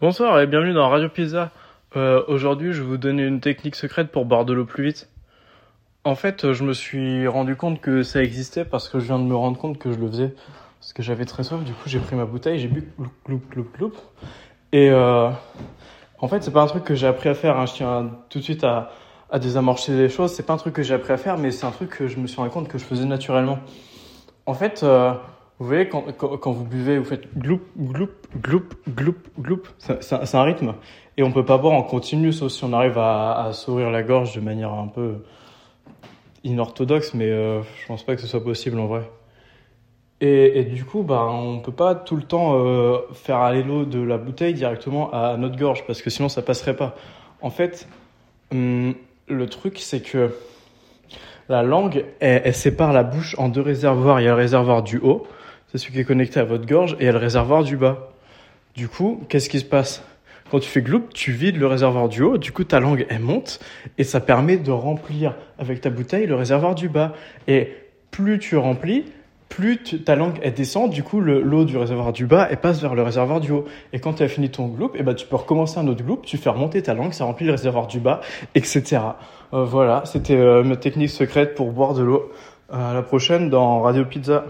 Bonsoir et bienvenue dans Radio Pizza. Euh, Aujourd'hui, je vais vous donner une technique secrète pour boire de l'eau plus vite. En fait, je me suis rendu compte que ça existait parce que je viens de me rendre compte que je le faisais. Parce que j'avais très soif, du coup j'ai pris ma bouteille, j'ai bu gloup gloup gloup gloup. Et euh, en fait, c'est pas un truc que j'ai appris à faire. Hein. Je tiens tout de suite à, à désamorcer les choses. C'est pas un truc que j'ai appris à faire, mais c'est un truc que je me suis rendu compte que je faisais naturellement. En fait, euh, vous voyez, quand, quand, vous buvez, vous faites gloup, gloup, gloup, gloup, gloup. C'est un rythme. Et on peut pas boire en continu, sauf si on arrive à, à s'ouvrir la gorge de manière un peu inorthodoxe, mais euh, je pense pas que ce soit possible en vrai. Et, et, du coup, bah, on peut pas tout le temps euh, faire aller l'eau de la bouteille directement à notre gorge parce que sinon ça passerait pas. En fait, hum, le truc c'est que la langue, elle, elle, sépare la bouche en deux réservoirs. Il y a le réservoir du haut, c'est celui qui est connecté à votre gorge, et a le réservoir du bas. Du coup, qu'est-ce qui se passe? Quand tu fais gloup, tu vides le réservoir du haut, du coup ta langue elle monte et ça permet de remplir avec ta bouteille le réservoir du bas. Et plus tu remplis, plus ta langue elle descend, du coup l'eau du réservoir du bas elle passe vers le réservoir du haut. Et quand tu as fini ton gloup, et ben tu peux recommencer un autre gloup, tu fais remonter ta langue, ça remplit le réservoir du bas, etc. Euh, voilà, c'était euh, ma technique secrète pour boire de l'eau. À la prochaine dans Radio Pizza.